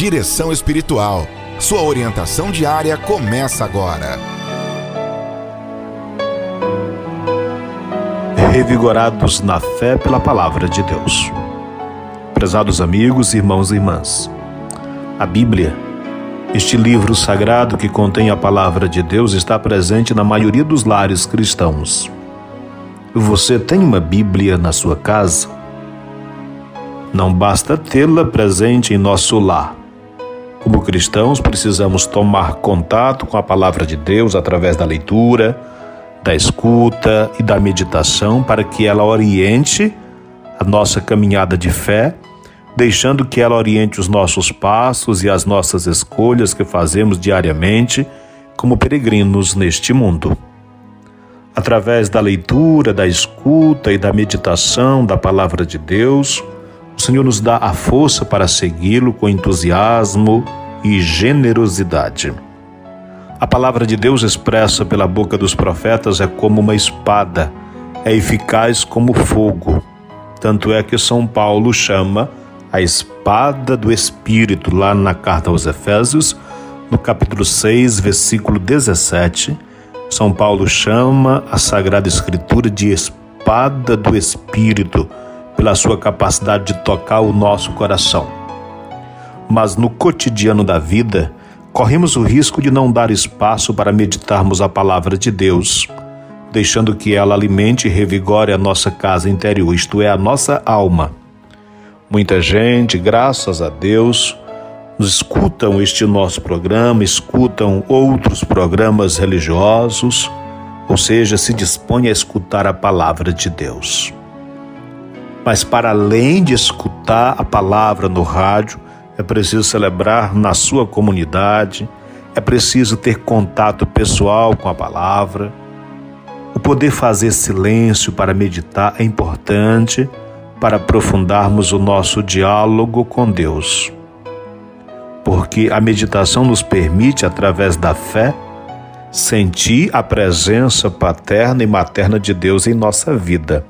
Direção Espiritual. Sua orientação diária começa agora. Revigorados na fé pela palavra de Deus. Prezados amigos, irmãos e irmãs, a Bíblia, este livro sagrado que contém a palavra de Deus, está presente na maioria dos lares cristãos. Você tem uma Bíblia na sua casa? Não basta tê-la presente em nosso lar. Como cristãos, precisamos tomar contato com a palavra de Deus através da leitura, da escuta e da meditação para que ela oriente a nossa caminhada de fé, deixando que ela oriente os nossos passos e as nossas escolhas que fazemos diariamente como peregrinos neste mundo. Através da leitura, da escuta e da meditação da palavra de Deus, o Senhor nos dá a força para segui-lo com entusiasmo e generosidade. A palavra de Deus expressa pela boca dos profetas é como uma espada, é eficaz como fogo. Tanto é que São Paulo chama a espada do Espírito, lá na carta aos Efésios, no capítulo 6, versículo 17. São Paulo chama a Sagrada Escritura de espada do Espírito pela sua capacidade de tocar o nosso coração. Mas no cotidiano da vida, corremos o risco de não dar espaço para meditarmos a palavra de Deus, deixando que ela alimente e revigore a nossa casa interior, isto é, a nossa alma. Muita gente, graças a Deus, escutam este nosso programa, escutam outros programas religiosos, ou seja, se dispõe a escutar a palavra de Deus. Mas para além de escutar a palavra no rádio, é preciso celebrar na sua comunidade, é preciso ter contato pessoal com a palavra. O poder fazer silêncio para meditar é importante para aprofundarmos o nosso diálogo com Deus. Porque a meditação nos permite, através da fé, sentir a presença paterna e materna de Deus em nossa vida.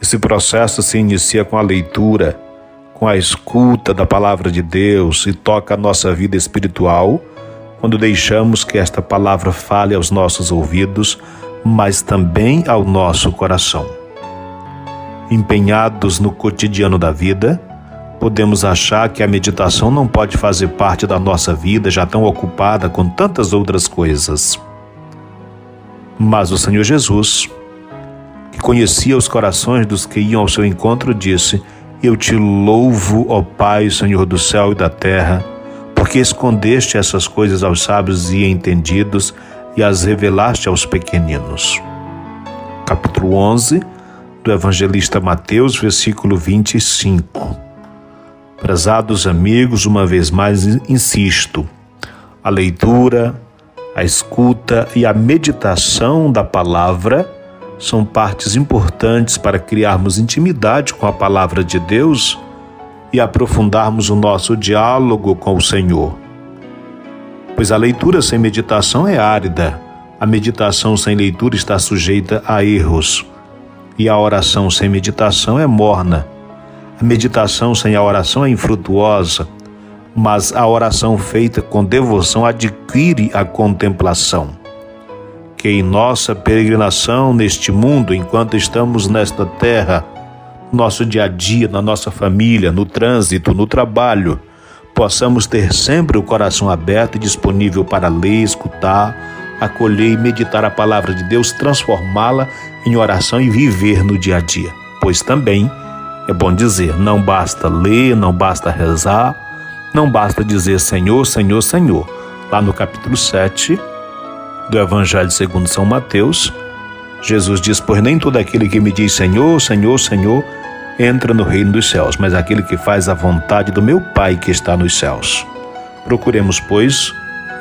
Esse processo se inicia com a leitura, com a escuta da palavra de Deus e toca a nossa vida espiritual quando deixamos que esta palavra fale aos nossos ouvidos, mas também ao nosso coração. Empenhados no cotidiano da vida, podemos achar que a meditação não pode fazer parte da nossa vida já tão ocupada com tantas outras coisas. Mas o Senhor Jesus, que conhecia os corações dos que iam ao seu encontro, disse: Eu te louvo, ó Pai, Senhor do céu e da terra, porque escondeste essas coisas aos sábios e entendidos e as revelaste aos pequeninos. Capítulo 11 do Evangelista Mateus, versículo 25. Prezados amigos, uma vez mais insisto, a leitura, a escuta e a meditação da palavra são partes importantes para criarmos intimidade com a palavra de Deus e aprofundarmos o nosso diálogo com o Senhor. Pois a leitura sem meditação é árida, a meditação sem leitura está sujeita a erros, e a oração sem meditação é morna. A meditação sem a oração é infrutuosa, mas a oração feita com devoção adquire a contemplação que em nossa peregrinação neste mundo, enquanto estamos nesta terra, nosso dia a dia, na nossa família, no trânsito, no trabalho, possamos ter sempre o coração aberto e disponível para ler, escutar, acolher e meditar a palavra de Deus, transformá-la em oração e viver no dia a dia. Pois também é bom dizer, não basta ler, não basta rezar, não basta dizer Senhor, Senhor, Senhor. Lá no capítulo 7, do Evangelho segundo São Mateus, Jesus diz: Pois nem todo aquele que me diz Senhor, Senhor, Senhor, entra no reino dos céus, mas aquele que faz a vontade do meu Pai que está nos céus. Procuremos, pois,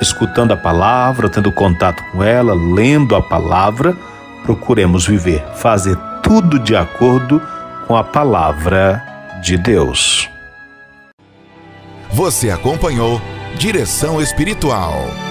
escutando a palavra, tendo contato com ela, lendo a palavra, procuremos viver, fazer tudo de acordo com a palavra de Deus. Você acompanhou Direção Espiritual.